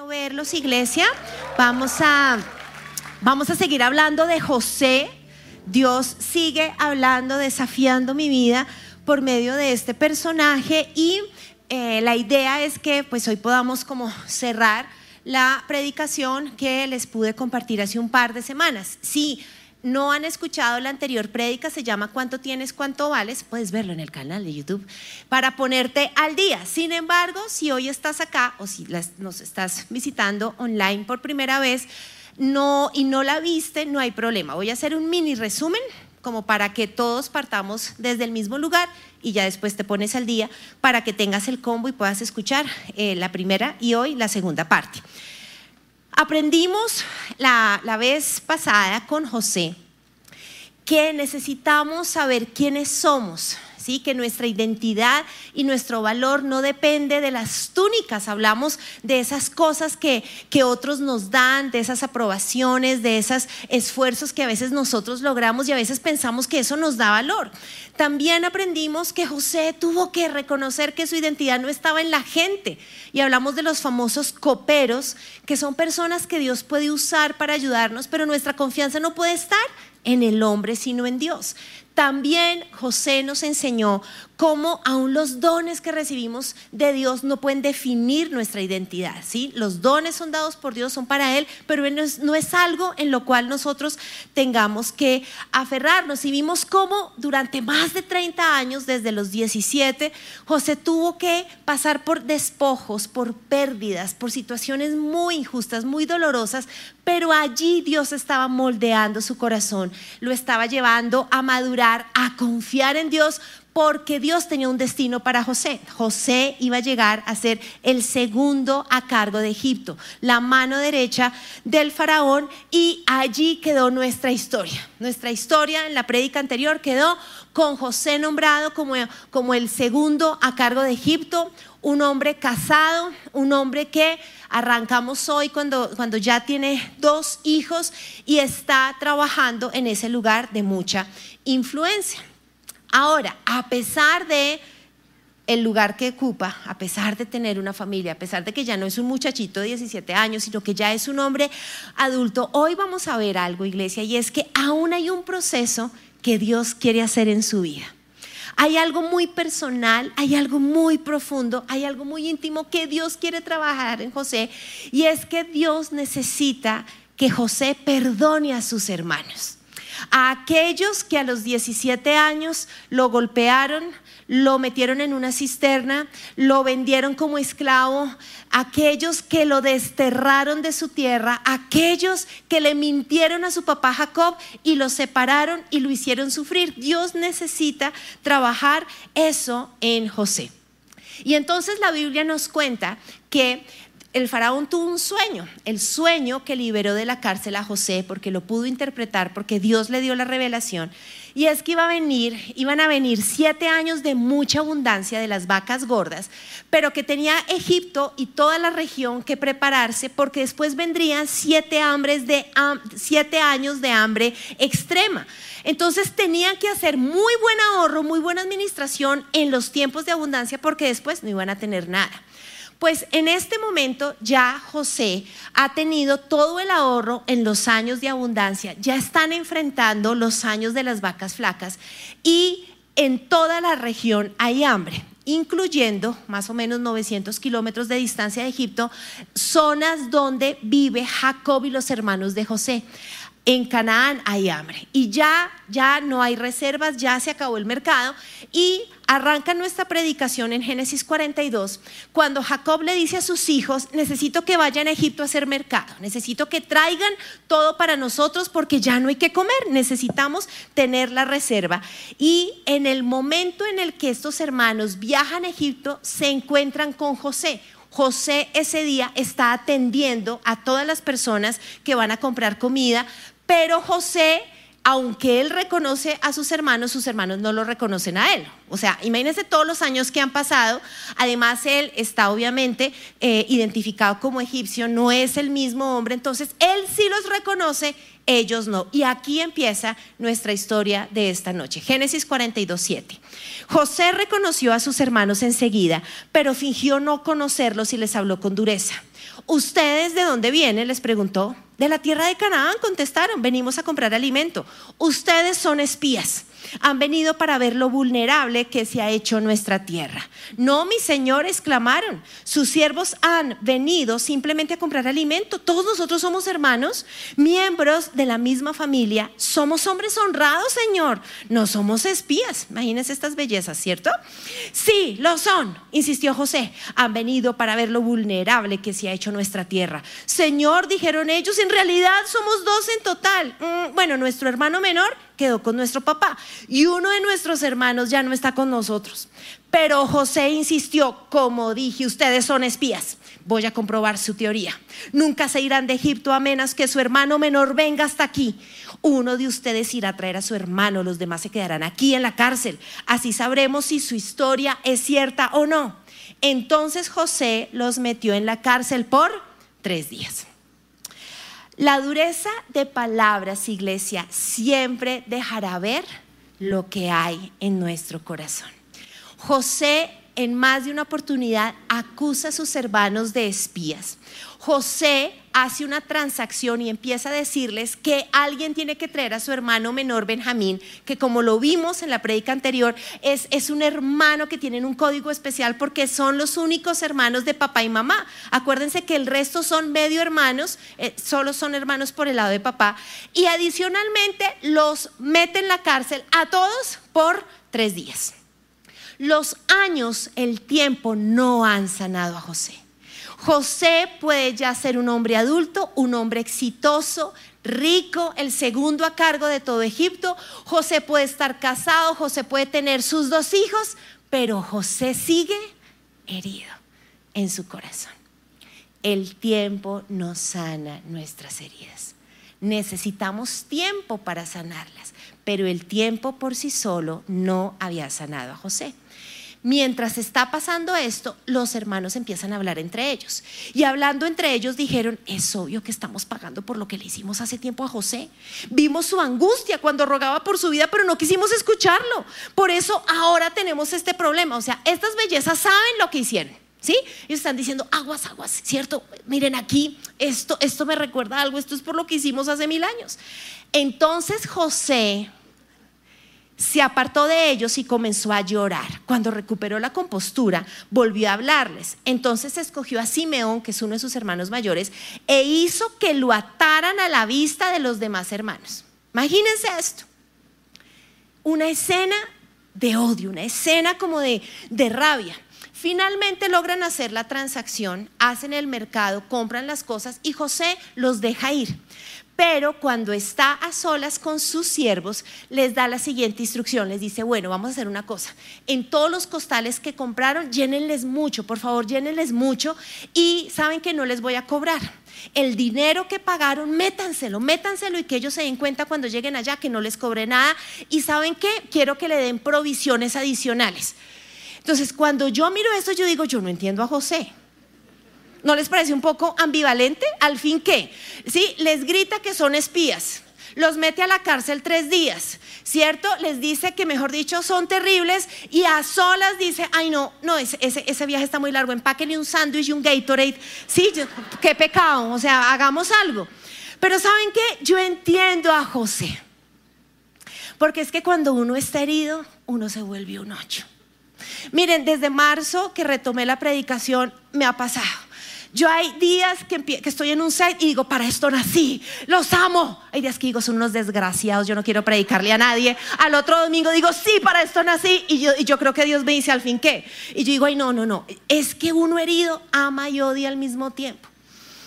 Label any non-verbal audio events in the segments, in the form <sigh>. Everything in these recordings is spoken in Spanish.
verlos, iglesia. Vamos a, vamos a seguir hablando de José. Dios sigue hablando, desafiando mi vida por medio de este personaje y eh, la idea es que pues hoy podamos como cerrar la predicación que les pude compartir hace un par de semanas. Sí no han escuchado la anterior prédica, se llama ¿Cuánto tienes, cuánto vales? Puedes verlo en el canal de YouTube para ponerte al día. Sin embargo, si hoy estás acá o si nos estás visitando online por primera vez no, y no la viste, no hay problema. Voy a hacer un mini resumen como para que todos partamos desde el mismo lugar y ya después te pones al día para que tengas el combo y puedas escuchar eh, la primera y hoy la segunda parte. Aprendimos la, vez pasada con José que necesitamos saber quiénes somos, ¿sí? que nuestra identidad y nuestro valor no depende de las túnicas, hablamos de esas cosas que, que otros nos dan, de esas aprobaciones, de esos esfuerzos que a veces nosotros logramos y a veces pensamos que eso nos da valor. También aprendimos que José tuvo que reconocer que su identidad no estaba en la gente y hablamos de los famosos coperos, que son personas que Dios puede usar para ayudarnos, pero nuestra confianza no puede estar en el hombre, sino en Dios. También José nos enseñó cómo aún los dones que recibimos de Dios no pueden definir nuestra identidad. ¿sí? Los dones son dados por Dios, son para Él, pero no es, algo en lo cual nosotros tengamos que aferrarnos. Y vimos cómo durante más de 30 años, desde los 17, José tuvo que pasar por despojos, por pérdidas, por situaciones muy injustas, muy dolorosas, pero allí Dios estaba moldeando su corazón, lo estaba llevando a madurar, a confiar en Dios porque Dios tenía un destino para José. José iba a llegar a ser el segundo a cargo de Egipto, la mano derecha del faraón y allí quedó nuestra historia. Nuestra historia en la prédica anterior quedó con José nombrado como, como el segundo a cargo de Egipto, un hombre casado, un hombre que arrancamos hoy cuando, cuando ya tiene dos hijos y está trabajando en ese lugar de mucha influencia. Ahora, a pesar de el lugar que ocupa, a pesar de tener una familia, a pesar de que ya no es un muchachito de 17 años, sino que ya es un hombre adulto, hoy vamos a ver algo, iglesia, y es que aún hay un proceso que Dios quiere hacer en su vida. Hay algo muy personal, hay algo muy profundo, hay algo muy íntimo que Dios quiere trabajar en José, y es que Dios necesita que José perdone a sus hermanos a aquellos que a los 17 años lo golpearon, lo metieron en una cisterna, lo vendieron como esclavo, aquellos que lo desterraron de su tierra, aquellos que le mintieron a su papá Jacob y lo separaron y lo hicieron sufrir. Dios necesita trabajar eso en José. Y entonces la Biblia nos cuenta que el faraón tuvo un sueño, el sueño que liberó de la cárcel a José porque lo pudo interpretar, porque Dios le dio la revelación. Y es que iba a venir, iban a venir siete años de mucha abundancia de las vacas gordas, pero que tenía Egipto y toda la región que prepararse porque después vendrían siete, hambres de, siete años de hambre extrema. Entonces tenían que hacer muy buen ahorro, muy buena administración en los tiempos de abundancia porque después no iban a tener nada. Pues en este momento ya José ha tenido todo el ahorro en los años de abundancia, ya están enfrentando los años de las vacas flacas y en toda la región hay hambre incluyendo más o menos 900 kilómetros de distancia de Egipto, zonas donde vive Jacob y los hermanos de José en Canaán hay hambre. Y ya ya no hay reservas, ya se acabó el mercado. Y arranca nuestra predicación en Génesis 42 cuando Jacob le dice a sus hijos, necesito que vayan a Egipto a hacer mercado, necesito que traigan todo para nosotros porque ya no hay que comer, necesitamos tener la reserva. Y en el momento en el que estos hermanos viajan a Egipto, se encuentran con José, José ese día está atendiendo a todas las personas que van a comprar comida pero José, aunque él reconoce a sus hermanos, sus hermanos no lo reconocen a él. O sea, imagínense todos los años que han pasado. Además, él está obviamente eh, identificado como egipcio, no es el mismo hombre. Entonces, él sí los reconoce, ellos no. Y aquí empieza nuestra historia de esta noche. Génesis 42, 7. José reconoció a sus hermanos enseguida, pero fingió no conocerlos y les habló con dureza. ¿Ustedes de dónde vienen? Les preguntó. De la tierra de Canaán, contestaron, venimos a comprar alimento. Ustedes son espías han venido para ver lo vulnerable que se ha hecho nuestra tierra. No, mis señores, clamaron. Sus siervos han venido simplemente a comprar alimento. Todos nosotros somos hermanos, miembros de la misma familia. Somos hombres honrados, Señor. No somos espías. Imagínense estas bellezas, ¿cierto? Sí, lo son, insistió José. Han venido para ver lo vulnerable que se ha hecho nuestra tierra. Señor, dijeron ellos, en realidad somos dos en total. Mm, bueno, nuestro hermano menor quedó con nuestro papá y uno de nuestros hermanos ya no está con nosotros. Pero José insistió, como dije, ustedes son espías. Voy a comprobar su teoría. Nunca se irán de Egipto a menos que su hermano menor venga hasta aquí. Uno de ustedes irá a traer a su hermano, los demás se quedarán aquí en la cárcel. Así sabremos si su historia es cierta o no. Entonces José los metió en la cárcel por tres días. La dureza de palabras, iglesia, siempre dejará ver lo que hay en nuestro corazón. José en más de una oportunidad acusa a sus hermanos de espías. José hace una transacción y empieza a decirles que alguien tiene que traer a su hermano menor Benjamín, que como lo vimos en la prédica anterior, es, es un hermano que tienen un código especial porque son los únicos hermanos de papá y mamá. Acuérdense que el resto son medio hermanos, eh, solo son hermanos por el lado de papá. Y adicionalmente los mete en la cárcel a todos por tres días. Los años, el tiempo no han sanado a José. José puede ya ser un hombre adulto, un hombre exitoso, rico, el segundo a cargo de todo Egipto. José puede estar casado, José puede tener sus dos hijos, pero José sigue herido en su corazón. El tiempo no sana nuestras heridas. Necesitamos tiempo para sanarlas, pero el tiempo por sí solo no había sanado a José. Mientras está pasando esto, los hermanos empiezan a hablar entre ellos. Y hablando entre ellos dijeron, es obvio que estamos pagando por lo que le hicimos hace tiempo a José. Vimos su angustia cuando rogaba por su vida, pero no quisimos escucharlo. Por eso ahora tenemos este problema. O sea, estas bellezas saben lo que hicieron. ¿Sí? Ellos están diciendo, aguas, aguas, ¿cierto? Miren aquí, esto, esto me recuerda algo, esto es por lo que hicimos hace mil años. Entonces José se apartó de ellos y comenzó a llorar. Cuando recuperó la compostura, volvió a hablarles. Entonces escogió a Simeón, que es uno de sus hermanos mayores, e hizo que lo ataran a la vista de los demás hermanos. Imagínense esto. Una escena de odio, una escena como de, de rabia. Finalmente logran hacer la transacción, hacen el mercado, compran las cosas y José los deja ir. Pero cuando está a solas con sus siervos, les da la siguiente instrucción. Les dice, bueno, vamos a hacer una cosa. En todos los costales que compraron, llénenles mucho, por favor, llénenles mucho. Y saben que no les voy a cobrar. El dinero que pagaron, métanselo, métanselo y que ellos se den cuenta cuando lleguen allá que no les cobre nada. Y saben qué, quiero que le den provisiones adicionales. Entonces, cuando yo miro esto, yo digo, yo no entiendo a José. ¿No les parece un poco ambivalente? Al fin qué? ¿Sí? Les grita que son espías. Los mete a la cárcel tres días, ¿cierto? Les dice que, mejor dicho, son terribles y a solas dice, ay no, no, ese, ese, viaje está muy largo, empáquenle un sándwich y un Gatorade. Sí, qué pecado, o sea, hagamos algo. Pero ¿saben qué? Yo entiendo a José. Porque es que cuando uno está herido, uno se vuelve un ocho. Miren, desde marzo que retomé la predicación, me ha pasado yo hay días que, estoy en un site y digo, para esto nací, los amo. Hay días que digo, son unos desgraciados, yo no quiero predicarle a nadie. Al otro domingo digo, sí, para esto nací. Y yo, y yo creo que Dios me dice al fin qué. Y yo digo, ay, no, no, no. Es que uno herido ama y odia al mismo tiempo.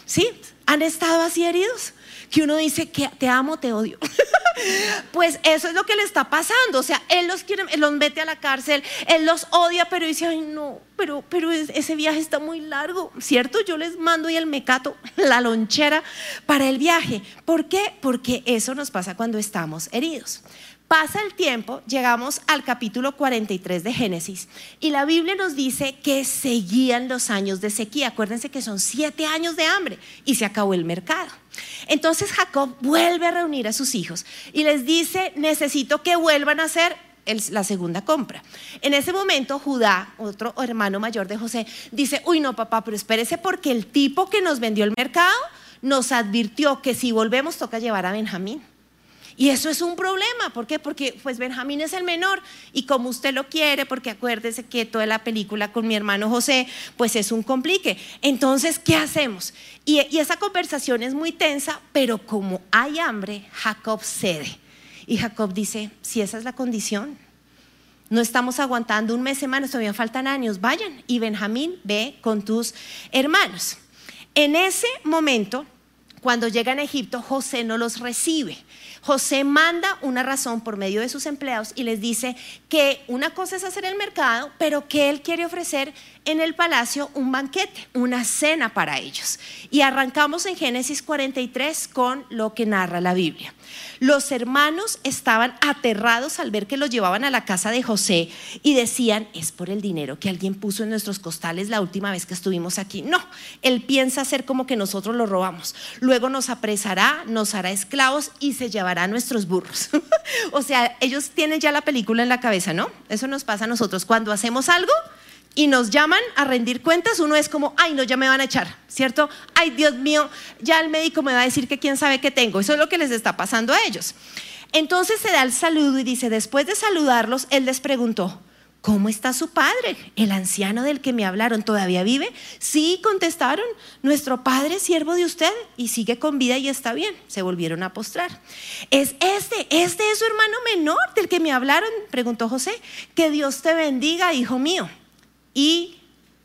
¿Sí? ¿Han estado así heridos? Que uno dice que te amo, te odio. <laughs> pues eso es lo que le está pasando. O sea, él los quiere, él los mete a la cárcel, él los odia, pero dice, ay no, pero, pero ese viaje está muy largo, ¿cierto? Yo les mando y el mecato, <laughs> la lonchera para el viaje. ¿Por qué? Porque eso nos pasa cuando estamos heridos. Pasa el tiempo, llegamos al capítulo 43 de Génesis y la Biblia nos dice que seguían los años de sequía. Acuérdense que son siete años de hambre y se acabó el mercado. Entonces Jacob vuelve a reunir a sus hijos y les dice, necesito que vuelvan a hacer la segunda compra. En ese momento, Judá, otro hermano mayor de José, dice, uy, no, papá, pero espérese porque el tipo que nos vendió el mercado nos advirtió que si volvemos toca llevar a Benjamín. Y eso es un problema, ¿por qué? Porque pues Benjamín es el menor y como usted lo quiere, porque acuérdese que toda la película con mi hermano José, pues es un complique. Entonces, ¿qué hacemos? Y, esa conversación es muy tensa, pero como hay hambre, Jacob cede. Y Jacob dice, si esa es la condición, no estamos aguantando un mes, semanas, todavía faltan años, vayan. Y Benjamín ve con tus hermanos. En ese momento, cuando llegan a Egipto, José no los recibe. José manda una razón por medio de sus empleados y les dice que una cosa es hacer el mercado, pero que él quiere ofrecer en el palacio un banquete, una cena para ellos. Y arrancamos en Génesis 43 con lo que narra la Biblia. Los hermanos estaban aterrados al ver que los llevaban a la casa de José y decían, es por el dinero que alguien puso en nuestros costales la última vez que estuvimos aquí. No, él piensa hacer como que nosotros lo robamos. Luego nos apresará, nos hará esclavos y se llevará nuestros burros. <laughs> o sea, ellos tienen ya la película en la cabeza, ¿no? Eso nos pasa a nosotros. Cuando hacemos algo, y nos llaman a rendir cuentas, uno es como, ay, no, ya me van a echar, ¿cierto? Ay, Dios mío, ya el médico me va a decir que quién sabe qué tengo. Eso es lo que les está pasando a ellos. Entonces se da el saludo y dice, después de saludarlos, él les preguntó, ¿cómo está su padre? El anciano del que me hablaron, ¿todavía vive? Sí, contestaron, nuestro padre es siervo de usted y sigue con vida y está bien. Se volvieron a postrar. ¿Es este, este es su hermano menor del que me hablaron? Preguntó José. Que Dios te bendiga, hijo mío. Y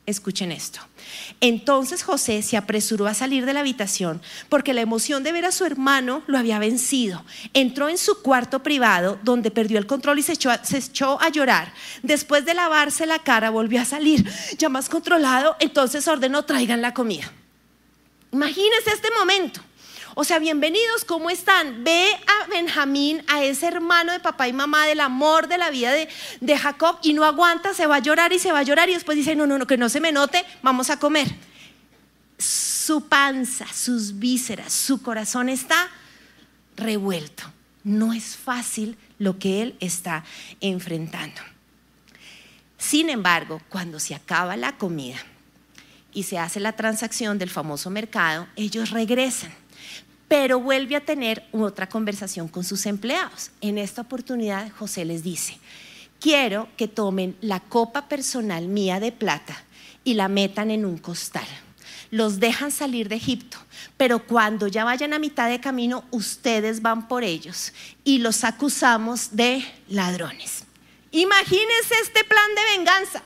escuchen esto. Entonces José se apresuró a salir de la habitación porque la emoción de ver a su hermano lo había vencido. Entró en su cuarto privado donde perdió el control y se echó, a, llorar. Después de lavarse la cara volvió a salir ya más controlado, entonces ordenó traigan la comida. Imagínense este momento. O sea, bienvenidos, ¿cómo están? Ve a Benjamín, a ese hermano de papá y mamá, del amor de la vida de, de Jacob, y no aguanta, se va a llorar y se va a llorar, y después dice, no, no, no, que no se me note, vamos a comer. Su panza, sus vísceras, su corazón está revuelto. No es fácil lo que él está enfrentando. Sin embargo, cuando se acaba la comida y se hace la transacción del famoso mercado, ellos regresan pero vuelve a tener otra conversación con sus empleados. En esta oportunidad José les dice, quiero que tomen la copa personal mía de plata y la metan en un costal. Los dejan salir de Egipto, pero cuando ya vayan a mitad de camino, ustedes van por ellos y los acusamos de ladrones. Imagínense este plan de venganza.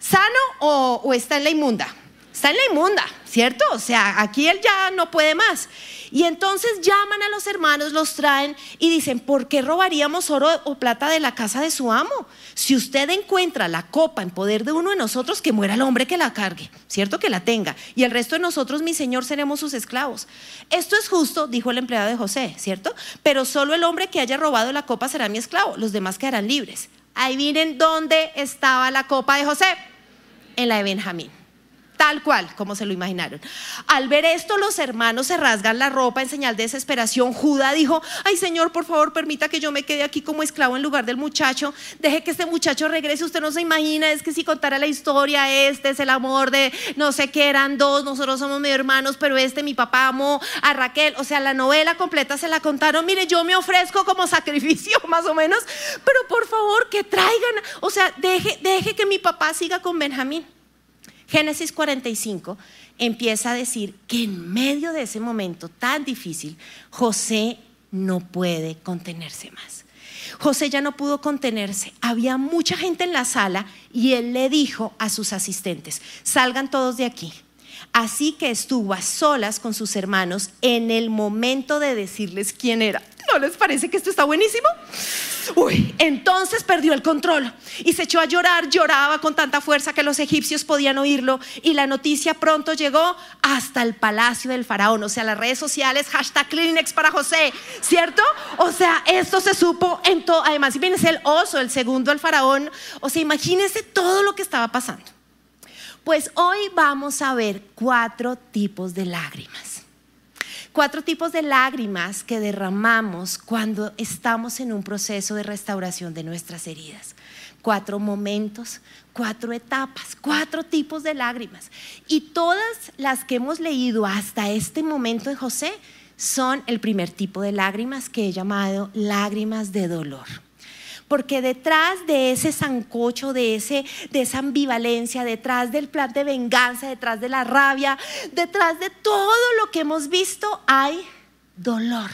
¿Sano o, está en la inmunda? Está en la inmunda, ¿cierto? O sea, aquí él ya no puede más. Y entonces llaman a los hermanos, los traen y dicen, ¿por qué robaríamos oro o plata de la casa de su amo? Si usted encuentra la copa en poder de uno de nosotros, que muera el hombre que la cargue, ¿cierto? Que la tenga. Y el resto de nosotros, mi señor, seremos sus esclavos. Esto es justo, dijo el empleado de José, ¿cierto? Pero solo el hombre que haya robado la copa será mi esclavo, los demás quedarán libres. Ahí miren dónde estaba la copa de José, en la de Benjamín tal cual, como se lo imaginaron. Al ver esto, los hermanos se rasgan la ropa en señal de desesperación. Judá dijo, ay Señor, por favor, permita que yo me quede aquí como esclavo en lugar del muchacho. Deje que este muchacho regrese. Usted no se imagina, es que si contara la historia, este es el amor de, no sé qué, eran dos, nosotros somos medio hermanos, pero este, mi papá amó a Raquel. O sea, la novela completa se la contaron. Mire, yo me ofrezco como sacrificio, <laughs> más o menos, pero por favor, que traigan, o sea, deje, deje que mi papá siga con Benjamín. Génesis 45 empieza a decir que en medio de ese momento tan difícil, José no puede contenerse más. José ya no pudo contenerse. Había mucha gente en la sala y él le dijo a sus asistentes, salgan todos de aquí. Así que estuvo a solas con sus hermanos en el momento de decirles quién era. ¿No les parece que esto está buenísimo? Uy, entonces perdió el control y se echó a llorar, lloraba con tanta fuerza que los egipcios podían oírlo y la noticia pronto llegó hasta el palacio del faraón, o sea, las redes sociales, hashtag Kleenex para José, ¿cierto? O sea, esto se supo en todo, además, vienes el oso, el segundo el faraón, o sea, imagínense todo lo que estaba pasando. Pues hoy vamos a ver cuatro tipos de lágrimas. Cuatro tipos de lágrimas que derramamos cuando estamos en un proceso de restauración de nuestras heridas. Cuatro momentos, cuatro etapas, cuatro tipos de lágrimas. Y todas las que hemos leído hasta este momento de José son el primer tipo de lágrimas que he llamado lágrimas de dolor porque detrás de ese sancocho, de, ese, de esa ambivalencia, detrás del plan de venganza, detrás de la rabia, detrás de todo lo que hemos visto, hay dolor.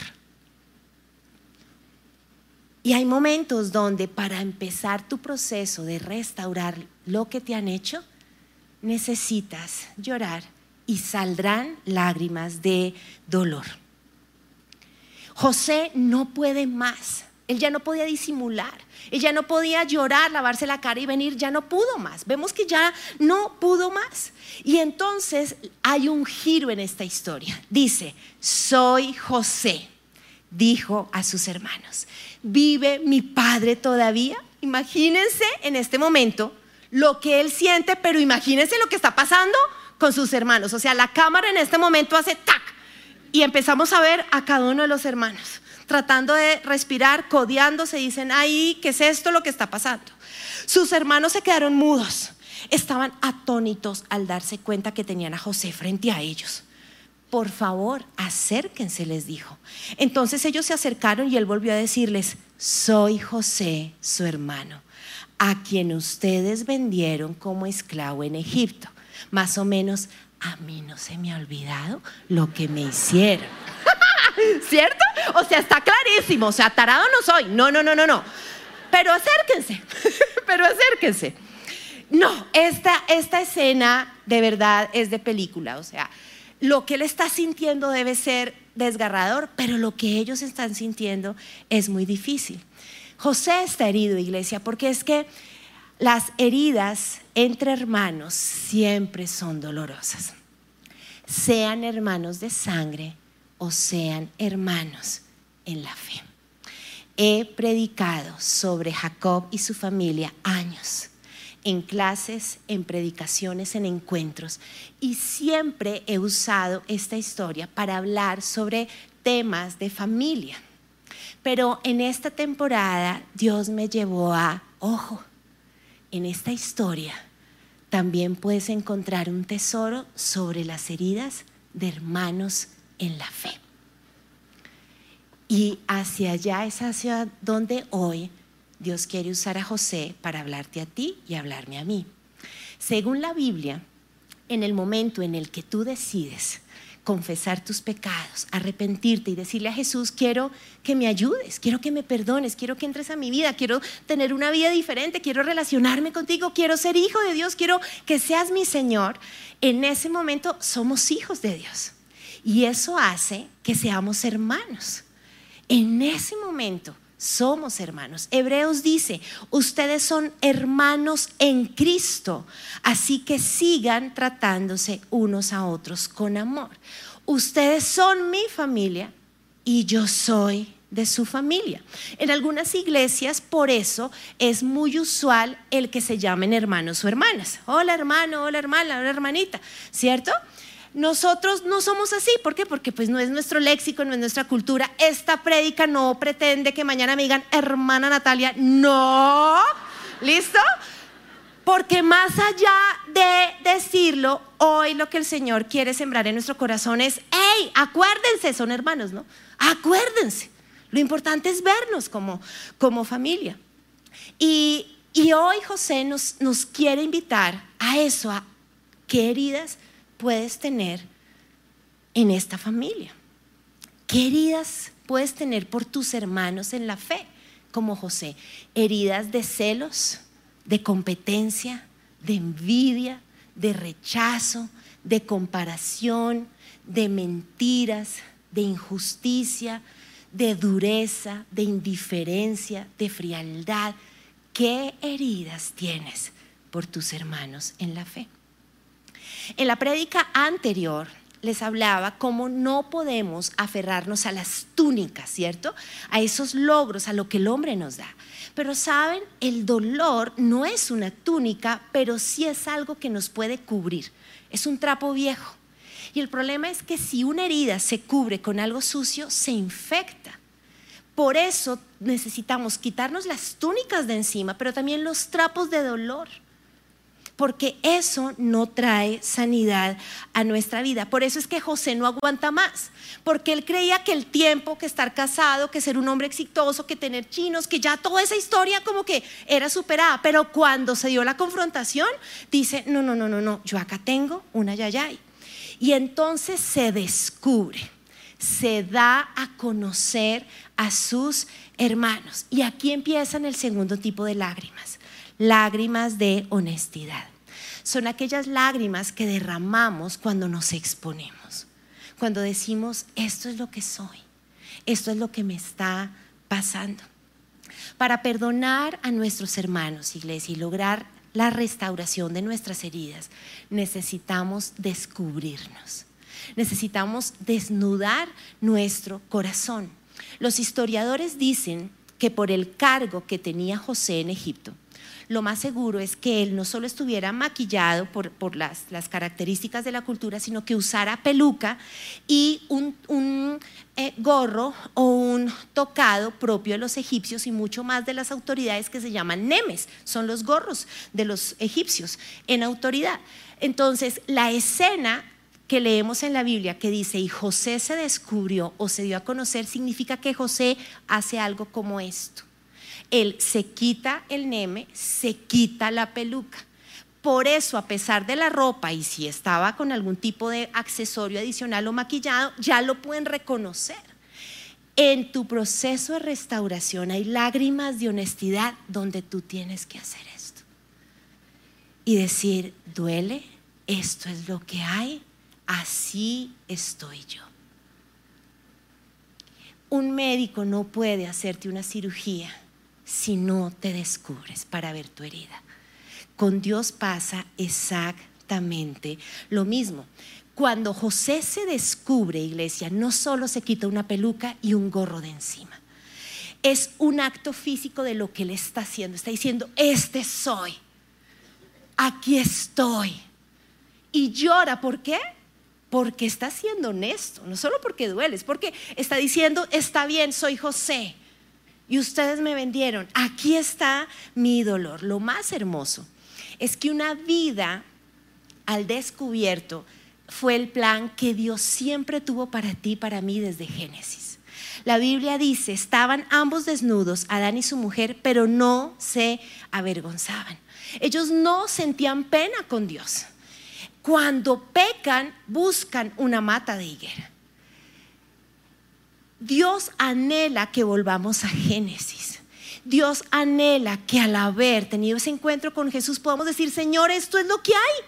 Y hay momentos donde para empezar tu proceso de restaurar lo que te han hecho, necesitas llorar y saldrán lágrimas de dolor. José no puede más. Él ya no podía disimular. Ella no podía llorar, lavarse la cara y venir, ya no pudo más. Vemos que ya no pudo más. Y entonces hay un giro en esta historia. Dice, soy José, dijo a sus hermanos, ¿vive mi padre todavía? Imagínense en este momento lo que él siente, pero imagínense lo que está pasando con sus hermanos. O sea, la cámara en este momento hace tac y empezamos a ver a cada uno de los hermanos tratando de respirar, codeándose, dicen, ay, ¿qué es esto lo que está pasando? Sus hermanos se quedaron mudos, estaban atónitos al darse cuenta que tenían a José frente a ellos. Por favor, acérquense, les dijo. Entonces ellos se acercaron y él volvió a decirles, soy José, su hermano, a quien ustedes vendieron como esclavo en Egipto. Más o menos, a mí no se me ha olvidado lo que me hicieron. <laughs> ¿Cierto? O sea, está clarísimo. O sea, tarado no soy. No, no, no, no, no. Pero acérquense. <laughs> Pero acérquense. No, esta, esta escena de verdad es de película. O sea, lo que él está sintiendo debe ser desgarrador, pero lo que ellos están sintiendo es muy difícil. José está herido, iglesia, porque es que las heridas entre hermanos siempre son dolorosas. Sean hermanos de sangre o sean hermanos en la fe. He predicado sobre Jacob y su familia años, en clases, en predicaciones, en encuentros, y siempre he usado esta historia para hablar sobre temas de familia. Pero en esta temporada Dios me llevó a, ojo, en esta historia también puedes encontrar un tesoro sobre las heridas de hermanos en la fe. Y hacia allá es hacia donde hoy Dios quiere usar a José para hablarte a ti y hablarme a mí. Según la Biblia, en el momento en el que tú decides confesar tus pecados, arrepentirte y decirle a Jesús, quiero que me ayudes, quiero que me perdones, quiero que entres a mi vida, quiero tener una vida diferente, quiero relacionarme contigo, quiero ser hijo de Dios, quiero que seas mi Señor, en ese momento somos hijos de Dios. Y eso hace que seamos hermanos. En ese momento somos hermanos. Hebreos dice, ustedes son hermanos en Cristo, así que sigan tratándose unos a otros con amor. Ustedes son mi familia y yo soy de su familia. En algunas iglesias, por eso, es muy usual el que se llamen hermanos o hermanas. Hola hermano, hola hermana, hola hermanita, ¿cierto? Nosotros no somos así, ¿por qué? Porque pues no es nuestro léxico, no es nuestra cultura. Esta prédica no pretende que mañana me digan, hermana Natalia, no, ¿listo? Porque más allá de decirlo, hoy lo que el Señor quiere sembrar en nuestro corazón es, hey, acuérdense, son hermanos, ¿no? Acuérdense. Lo importante es vernos como, como familia. Y, y hoy José nos, nos quiere invitar a eso, a qué heridas puedes tener en esta familia? ¿Qué heridas puedes tener por tus hermanos en la fe, como José? Heridas de celos, de competencia, de envidia, de rechazo, de comparación, de mentiras, de injusticia, de dureza, de indiferencia, de frialdad. ¿Qué heridas tienes por tus hermanos en la fe? En la prédica anterior les hablaba cómo no podemos aferrarnos a las túnicas, ¿cierto? A esos logros, a lo que el hombre nos da. Pero saben, el dolor no es una túnica, pero sí es algo que nos puede cubrir. Es un trapo viejo. Y el problema es que si una herida se cubre con algo sucio, se infecta. Por eso necesitamos quitarnos las túnicas de encima, pero también los trapos de dolor porque eso no trae sanidad a nuestra vida. Por eso es que José no aguanta más, porque él creía que el tiempo, que estar casado, que ser un hombre exitoso, que tener chinos, que ya toda esa historia como que era superada, pero cuando se dio la confrontación, dice, no, no, no, no, no, yo acá tengo una yayay. Y entonces se descubre, se da a conocer a sus hermanos. Y aquí empiezan el segundo tipo de lágrimas lágrimas de honestidad. Son aquellas lágrimas que derramamos cuando nos exponemos, cuando decimos, esto es lo que soy, esto es lo que me está pasando. Para perdonar a nuestros hermanos, iglesia, y lograr la restauración de nuestras heridas, necesitamos descubrirnos. Necesitamos desnudar nuestro corazón. Los historiadores dicen que por el cargo que tenía José en Egipto, lo más seguro es que él no solo estuviera maquillado por, las, características de la cultura, sino que usara peluca y un, eh, gorro o un tocado propio de los egipcios y mucho más de las autoridades que se llaman nemes, son los gorros de los egipcios en autoridad. Entonces, la escena que leemos en la Biblia que dice, y José se descubrió o se dio a conocer, significa que José hace algo como esto. Él se quita el neme, se quita la peluca. Por eso, a pesar de la ropa y si estaba con algún tipo de accesorio adicional o maquillado, ya lo pueden reconocer. En tu proceso de restauración hay lágrimas de honestidad donde tú tienes que hacer esto. Y decir, duele, esto es lo que hay, así estoy yo. Un médico no puede hacerte una cirugía si no te descubres para ver tu herida. Con Dios pasa exactamente lo mismo. Cuando José se descubre, iglesia, no solo se quita una peluca y un gorro de encima. Es un acto físico de lo que él está haciendo. Está diciendo, este soy. Aquí estoy. Y llora, ¿por qué? Porque está siendo honesto, no solo porque duele, es porque está diciendo, está bien, soy José y ustedes me vendieron. Aquí está mi dolor. Lo más hermoso es que una vida al descubierto fue el plan que Dios siempre tuvo para ti y para mí desde Génesis. La Biblia dice, estaban ambos desnudos, Adán y su mujer, pero no se avergonzaban. Ellos no sentían pena con Dios. Cuando pecan, buscan una mata de higuera. Dios anhela que volvamos a Génesis. Dios anhela que al haber tenido ese encuentro con Jesús podamos decir, Señor, esto es lo que hay.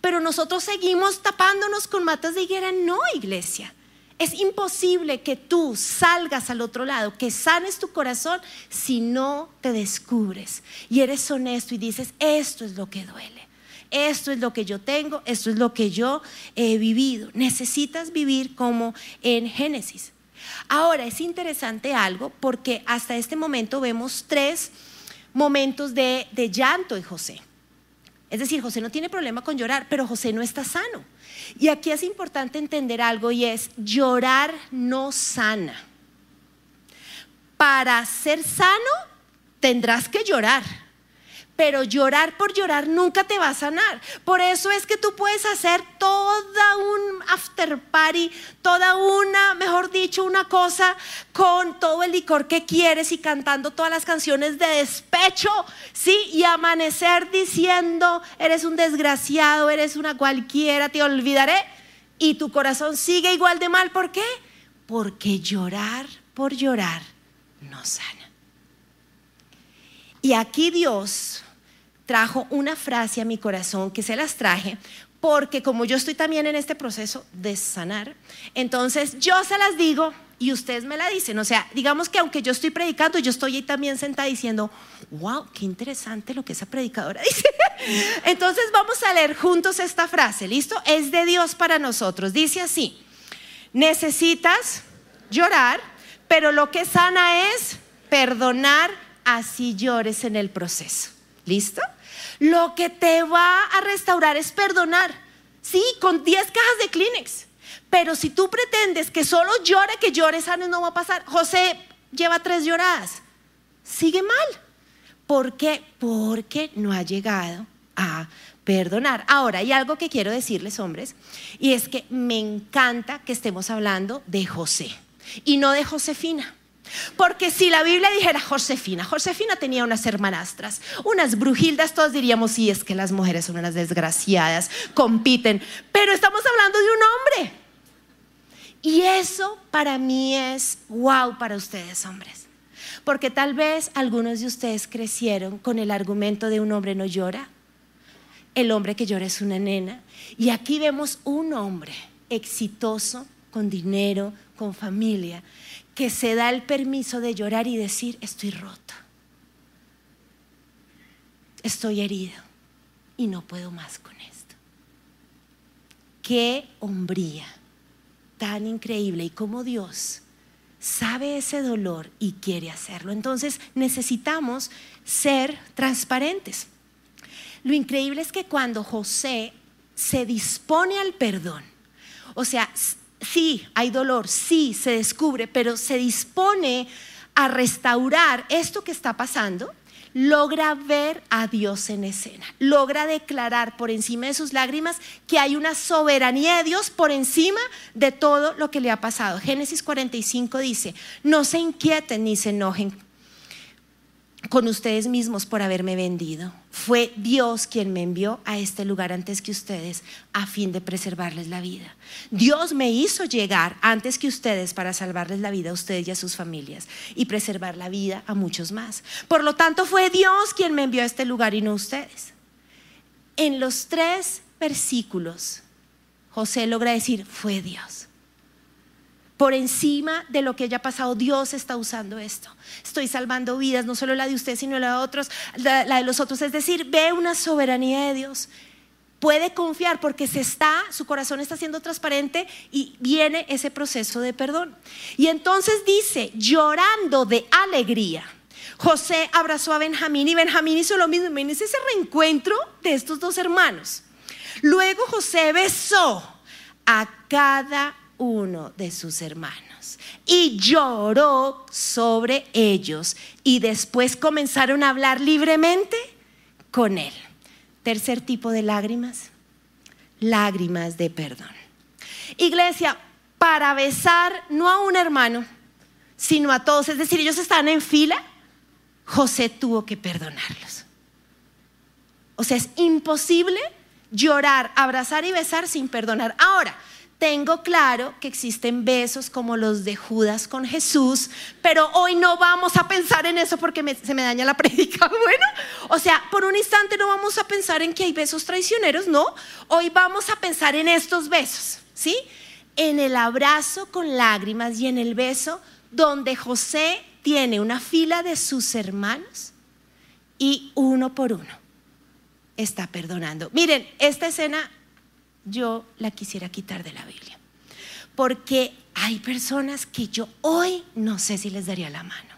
Pero nosotros seguimos tapándonos con matas de higuera. No, iglesia. Es imposible que tú salgas al otro lado, que sanes tu corazón si no te descubres y eres honesto y dices, esto es lo que duele. Esto es lo que yo tengo, esto es lo que yo he vivido. Necesitas vivir como en Génesis. Ahora, es interesante algo porque hasta este momento vemos tres momentos de, llanto en José. Es decir, José no tiene problema con llorar, pero José no está sano. Y aquí es importante entender algo y es, llorar no sana. Para ser sano, tendrás que llorar pero llorar por llorar nunca te va a sanar. Por eso es que tú puedes hacer toda un after party, toda una, mejor dicho, una cosa con todo el licor que quieres y cantando todas las canciones de despecho, ¿sí? Y amanecer diciendo, eres un desgraciado, eres una cualquiera, te olvidaré. Y tu corazón sigue igual de mal. ¿Por qué? Porque llorar por llorar no sana. Y aquí Dios trajo una frase a mi corazón que se las traje porque como yo estoy también en este proceso de sanar, entonces yo se las digo y ustedes me la dicen. O sea, digamos que aunque yo estoy predicando, yo estoy ahí también sentada diciendo, wow, qué interesante lo que esa predicadora <laughs> dice. Entonces vamos a leer juntos esta frase, ¿listo? Es de Dios para nosotros. Dice así, necesitas llorar, pero lo que sana es perdonar así llores en el proceso. ¿Listo? Lo que te va a restaurar es perdonar. Sí, con 10 cajas de Kleenex. Pero si tú pretendes que solo llore, que llores, años no va a pasar. José lleva tres lloradas. Sigue mal. ¿Por qué? Porque no ha llegado a perdonar. Ahora, hay algo que quiero decirles, hombres, y es que me encanta que estemos hablando de José y no de Josefina. Porque si la Biblia dijera Josefina, Josefina tenía unas hermanastras, unas brujildas, todos diríamos, sí, es que las mujeres son unas desgraciadas, compiten, pero estamos hablando de un hombre. Y eso para mí es wow para ustedes, hombres. Porque tal vez algunos de ustedes crecieron con el argumento de un hombre no llora, el hombre que llora es una nena. Y aquí vemos un hombre exitoso, con dinero, con familia, que se da el permiso de llorar y decir, estoy roto, estoy herido y no puedo más con esto. Qué hombría tan increíble y como Dios sabe ese dolor y quiere hacerlo. Entonces necesitamos ser transparentes. Lo increíble es que cuando José se dispone al perdón, o sea, sí, hay dolor, sí, se descubre, pero se dispone a restaurar esto que está pasando, logra ver a Dios en escena, logra declarar por encima de sus lágrimas que hay una soberanía de Dios por encima de todo lo que le ha pasado. Génesis 45 dice, no se inquieten ni se enojen con ustedes mismos por haberme vendido. Fue Dios quien me envió a este lugar antes que ustedes a fin de preservarles la vida. Dios me hizo llegar antes que ustedes para salvarles la vida a ustedes y a sus familias y preservar la vida a muchos más. Por lo tanto, fue Dios quien me envió a este lugar y no ustedes. En los tres versículos, José logra decir, fue Dios por encima de lo que haya pasado, Dios está usando esto. Estoy salvando vidas, no solo la de usted, sino la de otros, la, de los otros. Es decir, ve una soberanía de Dios. Puede confiar porque se está, su corazón está siendo transparente y viene ese proceso de perdón. Y entonces dice, llorando de alegría. José abrazó a Benjamín y Benjamín hizo lo mismo. Imagínense ese reencuentro de estos dos hermanos. Luego José besó a cada uno de sus hermanos y lloró sobre ellos y después comenzaron a hablar libremente con él. Tercer tipo de lágrimas, lágrimas de perdón. Iglesia, para besar no a un hermano, sino a todos, es decir, ellos están en fila, José tuvo que perdonarlos. O sea, es imposible llorar, abrazar y besar sin perdonar. Ahora, tengo claro que existen besos como los de Judas con Jesús, pero hoy no vamos a pensar en eso porque se me daña la <laughs> prédica. Bueno, o sea, por un instante no vamos a pensar en que hay besos traicioneros, no. Hoy vamos a pensar en estos besos, ¿sí? En el abrazo con lágrimas y en el beso donde José tiene una fila de sus hermanos y uno por uno está perdonando. Miren, esta escena yo la quisiera quitar de la Biblia. Porque hay personas que yo hoy no sé si les daría la mano.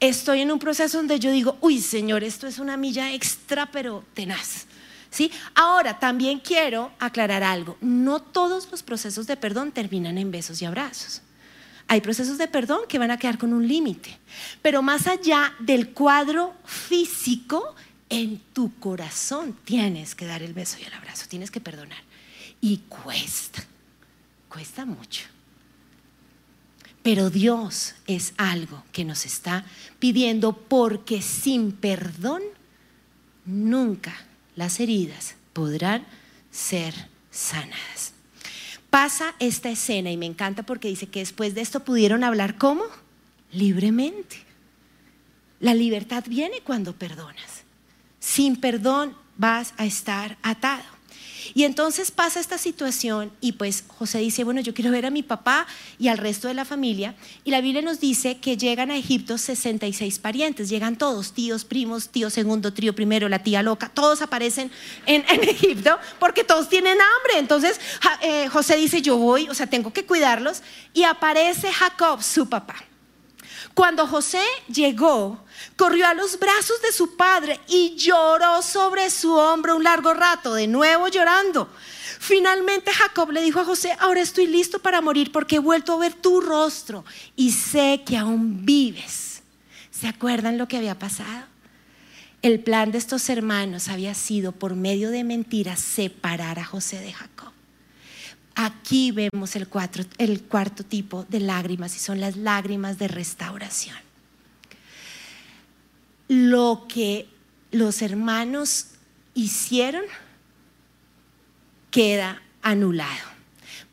Estoy en un proceso donde yo digo, uy Señor, esto es una milla extra, pero tenaz. ¿Sí? Ahora, también quiero aclarar algo. No todos los procesos de perdón terminan en besos y abrazos. Hay procesos de perdón que van a quedar con un límite. Pero más allá del cuadro físico, en tu corazón tienes que dar el beso y el abrazo, tienes que perdonar. Y cuesta, cuesta mucho. Pero Dios es algo que nos está pidiendo porque sin perdón nunca las heridas podrán ser sanadas. Pasa esta escena y me encanta porque dice que después de esto pudieron hablar ¿cómo? Libremente. La libertad viene cuando perdonas. Sin perdón vas a estar atado. Y entonces pasa esta situación y pues José dice, bueno, yo quiero ver a mi papá y al resto de la familia. Y la Biblia nos dice que llegan a Egipto 66 parientes, llegan todos, tíos, primos, tío segundo, trío primero, la tía loca, todos aparecen en, Egipto porque todos tienen hambre. Entonces eh, José dice, yo voy, o sea, tengo que cuidarlos. Y aparece Jacob, su papá. Cuando José llegó, corrió a los brazos de su padre y lloró sobre su hombro un largo rato, de nuevo llorando. Finalmente Jacob le dijo a José, ahora estoy listo para morir porque he vuelto a ver tu rostro y sé que aún vives. ¿Se acuerdan lo que había pasado? El plan de estos hermanos había sido por medio de mentiras separar a José de Jacob. Aquí vemos el, cuarto tipo de lágrimas y son las lágrimas de restauración. Lo que los hermanos hicieron queda anulado.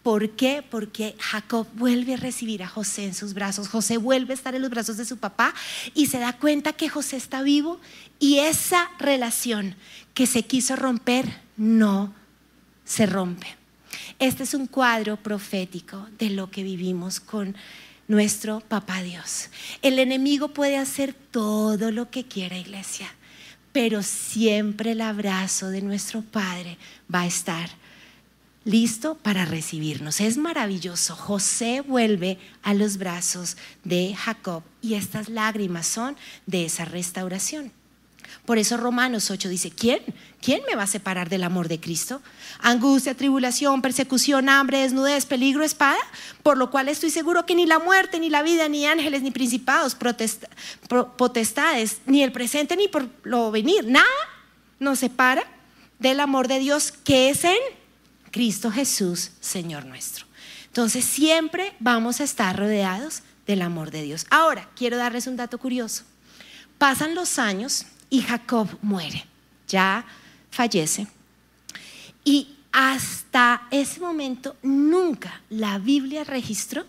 ¿Por qué? Porque Jacob vuelve a recibir a José en sus brazos. José vuelve a estar en los brazos de su papá y se da cuenta que José está vivo y esa relación que se quiso romper no se rompe. Este es un cuadro profético de lo que vivimos con nuestro papá Dios. El enemigo puede hacer todo lo que quiera, iglesia, pero siempre el abrazo de nuestro Padre va a estar listo para recibirnos. Es maravilloso. José vuelve a los brazos de Jacob y estas lágrimas son de esa restauración. Por eso Romanos 8 dice, ¿quién? ¿Quién me va a separar del amor de Cristo? Angustia, tribulación, persecución, hambre, desnudez, peligro, espada. Por lo cual estoy seguro que ni la muerte, ni la vida, ni ángeles, ni principados, potestades, ni el presente, ni por lo venir, nada nos separa del amor de Dios que es en Cristo Jesús, Señor nuestro. Entonces siempre vamos a estar rodeados del amor de Dios. Ahora, quiero darles un dato curioso. Pasan los años y Jacob muere, ya fallece. Y hasta ese momento nunca la Biblia registró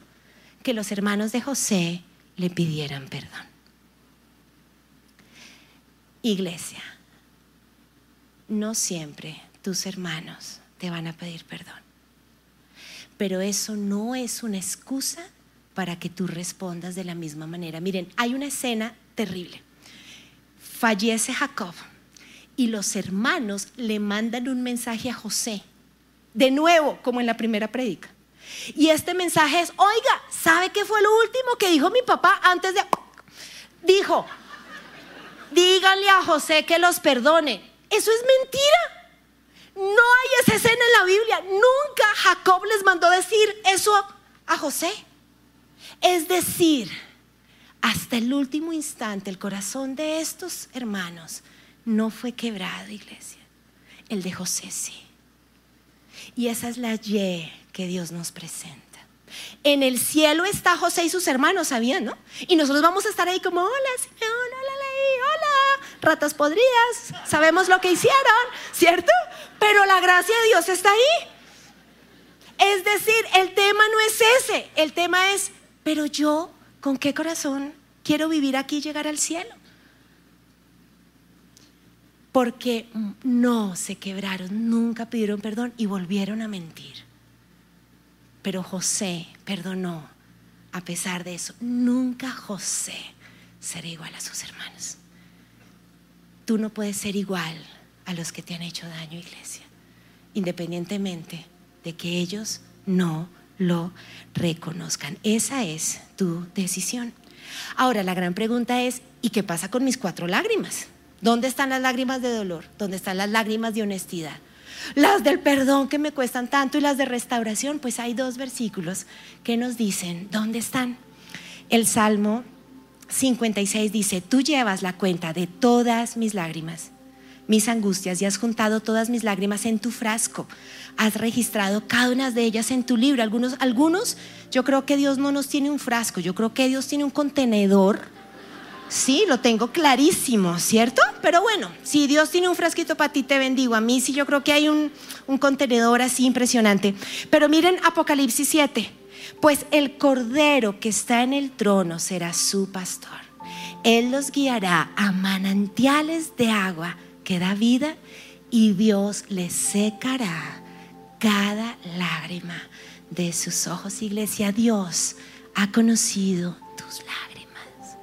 que los hermanos de José le pidieran perdón. Iglesia, no siempre tus hermanos te van a pedir perdón. Pero eso no es una excusa para que tú respondas de la misma manera. Miren, hay una escena terrible. Fallece Jacob y los hermanos le mandan un mensaje a José, de nuevo, como en la primera predica. Y este mensaje es, oiga, ¿sabe qué fue lo último que dijo mi papá antes de... Dijo, díganle a José que los perdone. Eso es mentira. No hay esa escena en la Biblia. Nunca Jacob les mandó decir eso a José. Es decir, hasta el último instante el corazón de estos hermanos no fue quebrado, iglesia. El de José sí. Y esa es la Y que Dios nos presenta. En el cielo está José y sus hermanos, ¿sabían, no? Y nosotros vamos a estar ahí como, hola, Simeón, hola, hola, ratas podridas, sabemos lo que hicieron, ¿cierto? Pero la gracia de Dios está ahí. Es decir, el tema no es ese, el tema es, pero yo, ¿con qué corazón quiero vivir aquí y llegar al cielo? Porque no se quebraron, nunca pidieron perdón y volvieron a mentir. Pero José perdonó a pesar de eso. Nunca José será igual a sus hermanos. Tú no puedes ser igual a los que te han hecho daño, iglesia, independientemente de que ellos no lo reconozcan. Esa es tu decisión. Ahora, la gran pregunta es, ¿y qué pasa con mis cuatro lágrimas? ¿Dónde están las lágrimas de dolor? ¿Dónde están las lágrimas de honestidad? Las del perdón que me cuestan tanto y las de restauración, pues hay dos versículos que nos dicen, ¿dónde están? El Salmo 56 dice, tú llevas la cuenta de todas mis lágrimas mis angustias y has juntado todas mis lágrimas en tu frasco. Has registrado cada una de ellas en tu libro. Algunos, algunos, yo creo que Dios no nos tiene un frasco, yo creo que Dios tiene un contenedor. Sí, lo tengo clarísimo, ¿cierto? Pero bueno, si Dios tiene un frasquito para ti, te bendigo. A mí sí, yo creo que hay un, un contenedor así impresionante. Pero miren Apocalipsis 7, pues el cordero que está en el trono será su pastor. Él los guiará a manantiales de agua que da vida y Dios le secará cada lágrima de sus ojos. Iglesia, Dios ha conocido tus lágrimas.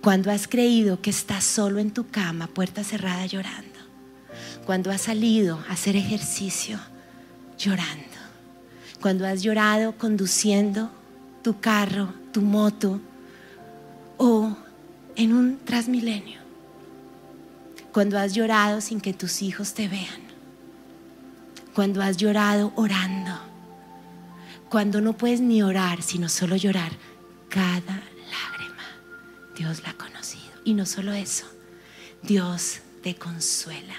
Cuando has creído que estás solo en tu cama, puerta cerrada, llorando. Cuando has salido a hacer ejercicio, llorando. Cuando has llorado conduciendo tu carro, tu moto o en un transmilenio. Cuando has llorado sin que tus hijos te vean. Cuando has llorado orando. Cuando no puedes ni orar, sino solo llorar. Cada lágrima Dios la ha conocido. Y no solo eso, Dios te consuela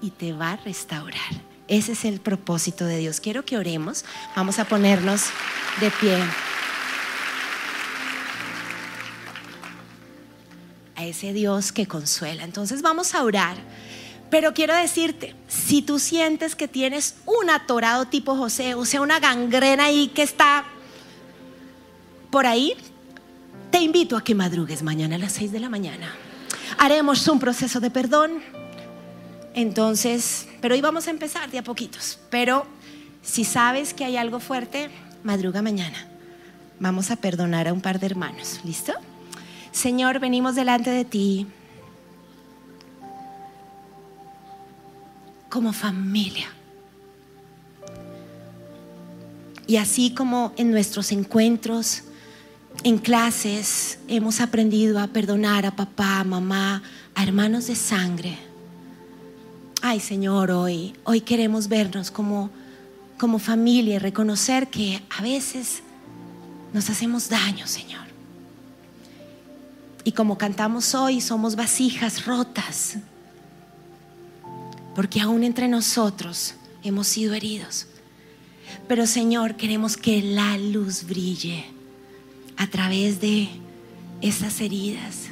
y te va a restaurar. Ese es el propósito de Dios. Quiero que oremos. Vamos a ponernos de pie. Ese Dios que consuela. Entonces vamos a orar. Pero quiero decirte, si tú sientes que tienes un atorado tipo José, o sea, una gangrena ahí que está por ahí, te invito a que madrugues mañana a las 6 de la mañana. Haremos un proceso de perdón. Entonces, pero hoy vamos a empezar de a poquitos. Pero si sabes que hay algo fuerte, madruga mañana. Vamos a perdonar a un par de hermanos. ¿Listo? Señor, venimos delante de ti como familia. Y así como en nuestros encuentros, en clases, hemos aprendido a perdonar a papá, a mamá, a hermanos de sangre ay Señor, hoy, hoy queremos vernos como, como familia y reconocer que a veces nos hacemos daño, Señor. Y como cantamos hoy, somos vasijas rotas, porque aún entre nosotros hemos sido heridos. Pero Señor, queremos que la luz brille a través de esas heridas.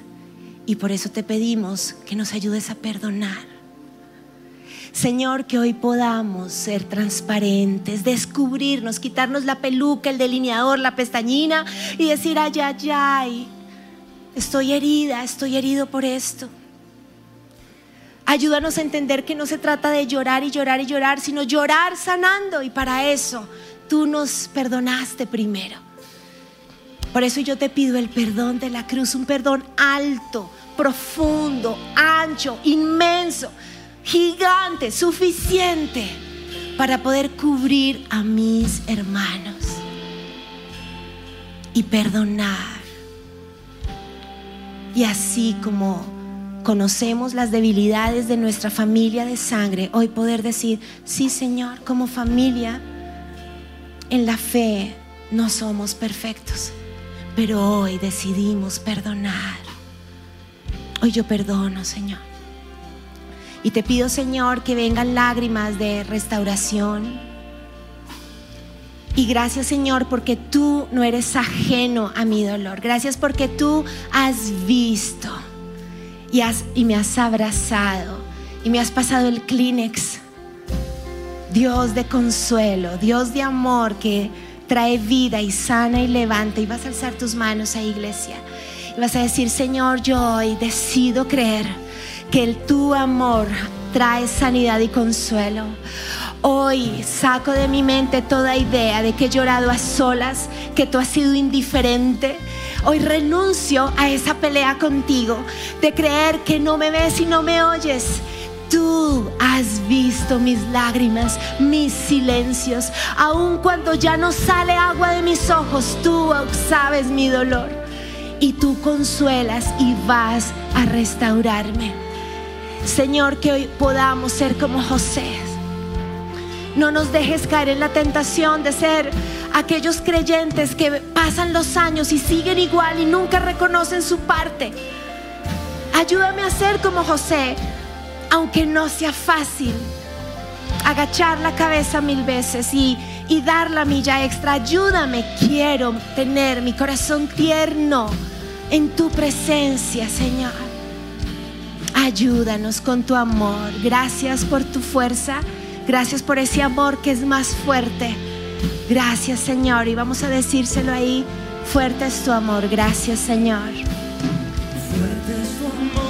Y por eso te pedimos que nos ayudes a perdonar Señor, que hoy podamos ser transparentes, descubrirnos, quitarnos la peluca, el delineador, la pestañina y decir, ay, ay, ay, estoy herida, estoy herido por esto. Ayúdanos a entender que no se trata de llorar y llorar y llorar, sino llorar sanando. Y para eso tú nos perdonaste primero. Por eso yo te pido el perdón de la cruz, un perdón alto, profundo, ancho, inmenso, gigante, suficiente para poder cubrir a mis hermanos y perdonar. Y así como conocemos las debilidades de nuestra familia de sangre, hoy poder decir, sí Señor, como familia, en la fe no somos perfectos, pero hoy decidimos perdonar. Hoy yo perdono, Señor. Y te pido, Señor, que vengan lágrimas de restauración. Y gracias, Señor, porque tú no eres ajeno a mi dolor. Gracias porque tú has visto y, has, y me has abrazado y me has pasado el Kleenex. Dios de consuelo, Dios de amor que trae vida y sana y levanta. Y vas a alzar tus manos a iglesia. Y vas a decir, Señor, yo hoy decido creer que el tu amor trae sanidad y consuelo. Hoy saco de mi mente toda idea de que he llorado a solas, que tú has sido indiferente. Hoy renuncio a esa pelea contigo de creer que no me ves y no me oyes. Tú has visto mis lágrimas, mis silencios, aun cuando ya no sale agua de mis ojos, tú sabes mi dolor y tú consuelas y vas a restaurarme. Señor, que hoy podamos ser como José. No nos dejes caer en la tentación de ser aquellos creyentes que pasan los años y siguen igual y nunca reconocen su parte. Ayúdame a ser como José, aunque no sea fácil. Agachar la cabeza mil veces y, y dar la milla extra. Ayúdame, quiero tener mi corazón tierno en tu presencia, Señor. Ayúdanos con tu amor. Gracias por tu fuerza. Gracias por ese amor que es más fuerte. Gracias Señor. Y vamos a decírselo ahí. Fuerte es tu amor. Gracias Señor. Fuerte es tu amor.